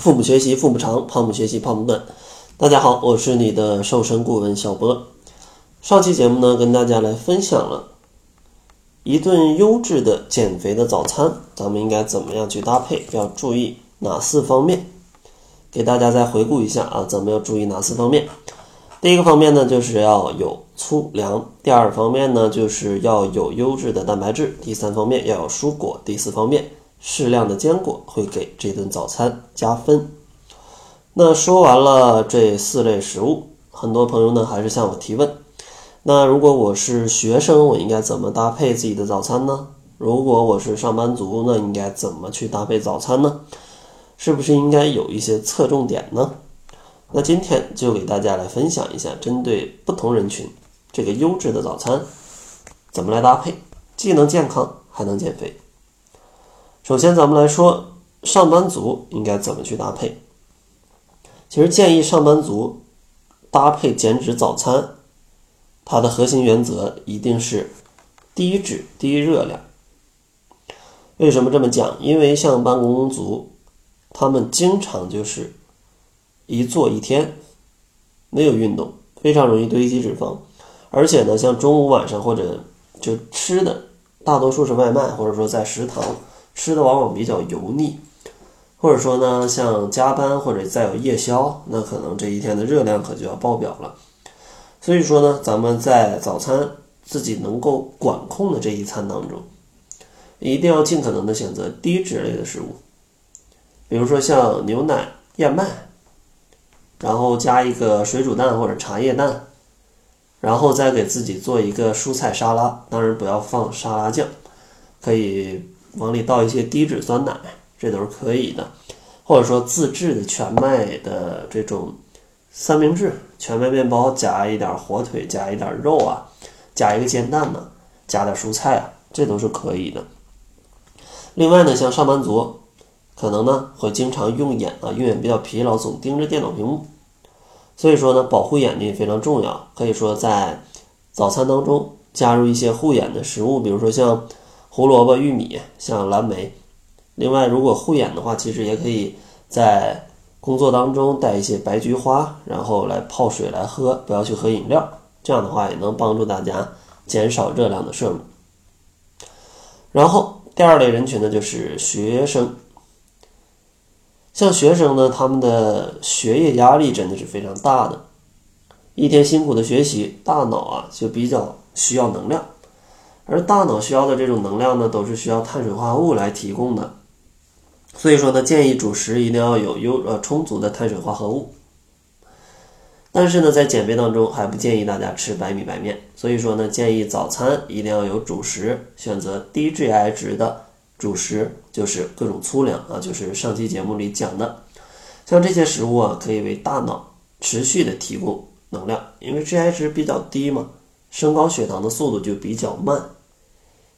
父母学习父母长，胖母学习胖母短。大家好，我是你的瘦身顾问小波。上期节目呢，跟大家来分享了一顿优质的减肥的早餐，咱们应该怎么样去搭配？要注意哪四方面？给大家再回顾一下啊，咱们要注意哪四方面？第一个方面呢，就是要有粗粮；第二方面呢，就是要有优质的蛋白质；第三方面要有蔬果；第四方面，适量的坚果会给这顿早餐加分。那说完了这四类食物，很多朋友呢还是向我提问：那如果我是学生，我应该怎么搭配自己的早餐呢？如果我是上班族，那应该怎么去搭配早餐呢？是不是应该有一些侧重点呢？那今天就给大家来分享一下，针对不同人群，这个优质的早餐怎么来搭配，既能健康还能减肥。首先，咱们来说上班族应该怎么去搭配。其实建议上班族搭配减脂早餐，它的核心原则一定是低脂低热量。为什么这么讲？因为像办公族，他们经常就是。一坐一天，没有运动，非常容易堆积脂肪。而且呢，像中午、晚上或者就吃的，大多数是外卖，或者说在食堂吃的，往往比较油腻。或者说呢，像加班或者再有夜宵，那可能这一天的热量可就要爆表了。所以说呢，咱们在早餐自己能够管控的这一餐当中，一定要尽可能的选择低脂类的食物，比如说像牛奶、燕麦。然后加一个水煮蛋或者茶叶蛋，然后再给自己做一个蔬菜沙拉，当然不要放沙拉酱，可以往里倒一些低脂酸奶，这都是可以的。或者说自制的全麦的这种三明治，全麦面包加一点火腿，加一点肉啊，加一个煎蛋呢，加点蔬菜啊，这都是可以的。另外呢，像上班族。可能呢会经常用眼啊，用眼比较疲劳，总盯着电脑屏幕，所以说呢保护眼睛也非常重要。可以说在早餐当中加入一些护眼的食物，比如说像胡萝卜、玉米，像蓝莓。另外，如果护眼的话，其实也可以在工作当中带一些白菊花，然后来泡水来喝，不要去喝饮料。这样的话也能帮助大家减少热量的摄入。然后第二类人群呢就是学生。像学生呢，他们的学业压力真的是非常大的，一天辛苦的学习，大脑啊就比较需要能量，而大脑需要的这种能量呢，都是需要碳水化合物来提供的。所以说呢，建议主食一定要有优呃充足的碳水化合物。但是呢，在减肥当中还不建议大家吃白米白面，所以说呢，建议早餐一定要有主食，选择低 GI 值的。主食就是各种粗粮啊，就是上期节目里讲的，像这些食物啊，可以为大脑持续的提供能量，因为 GI 值比较低嘛，升高血糖的速度就比较慢，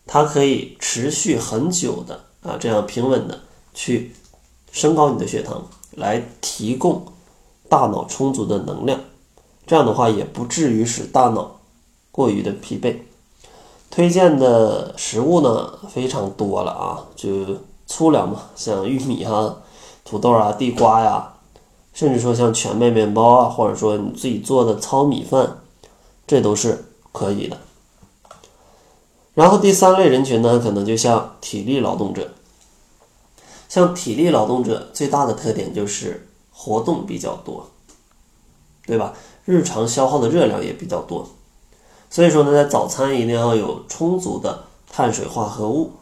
它可以持续很久的啊，这样平稳的去升高你的血糖，来提供大脑充足的能量，这样的话也不至于使大脑过于的疲惫。推荐的食物呢非常多了啊，就粗粮嘛，像玉米啊、土豆啊、地瓜呀，甚至说像全麦面包啊，或者说你自己做的糙米饭，这都是可以的。然后第三类人群呢，可能就像体力劳动者，像体力劳动者最大的特点就是活动比较多，对吧？日常消耗的热量也比较多。所以说呢，在早餐一定要有充足的碳水化合物，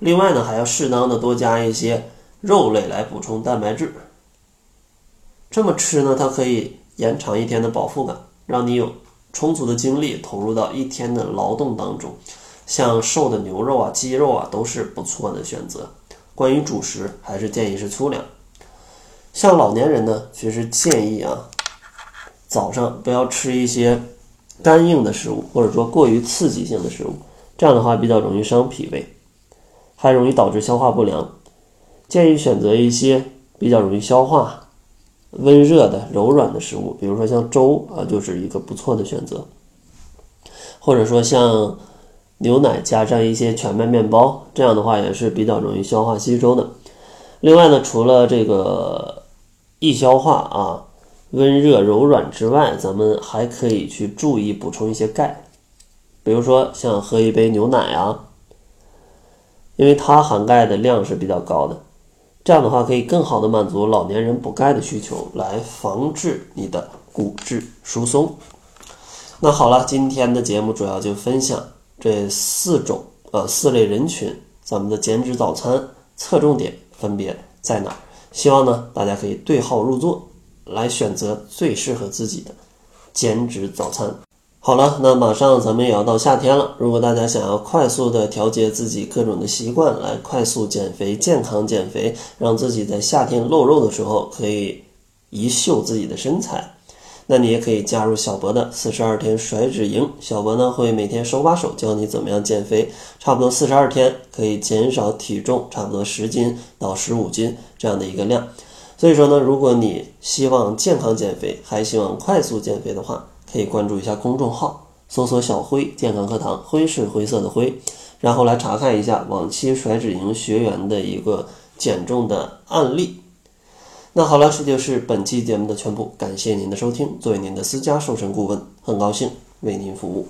另外呢，还要适当的多加一些肉类来补充蛋白质。这么吃呢，它可以延长一天的饱腹感，让你有充足的精力投入到一天的劳动当中。像瘦的牛肉啊、鸡肉啊，都是不错的选择。关于主食，还是建议是粗粮。像老年人呢，其实建议啊，早上不要吃一些。干硬的食物，或者说过于刺激性的食物，这样的话比较容易伤脾胃，还容易导致消化不良。建议选择一些比较容易消化、温热的、柔软的食物，比如说像粥啊，就是一个不错的选择。或者说像牛奶加上一些全麦面包，这样的话也是比较容易消化吸收的。另外呢，除了这个易消化啊、温热柔软之外，咱们还可以去注意补充一些钙，比如说像喝一杯牛奶啊，因为它含钙的量是比较高的，这样的话可以更好的满足老年人补钙的需求，来防治你的骨质疏松。那好了，今天的节目主要就分享这四种啊四类人群，咱们的减脂早餐侧重点分别在哪儿？希望呢大家可以对号入座，来选择最适合自己的减脂早餐。好了，那马上咱们也要到夏天了，如果大家想要快速的调节自己各种的习惯，来快速减肥、健康减肥，让自己在夏天露肉的时候可以一秀自己的身材。那你也可以加入小博的四十二天甩脂营，小博呢会每天手把手教你怎么样减肥，差不多四十二天可以减少体重差不多十斤到十五斤这样的一个量。所以说呢，如果你希望健康减肥，还希望快速减肥的话，可以关注一下公众号，搜索“小辉健康课堂”，辉是灰色的灰，然后来查看一下往期甩脂营学员的一个减重的案例。那好了，这就是本期节目的全部，感谢您的收听。作为您的私家瘦身顾问，很高兴为您服务。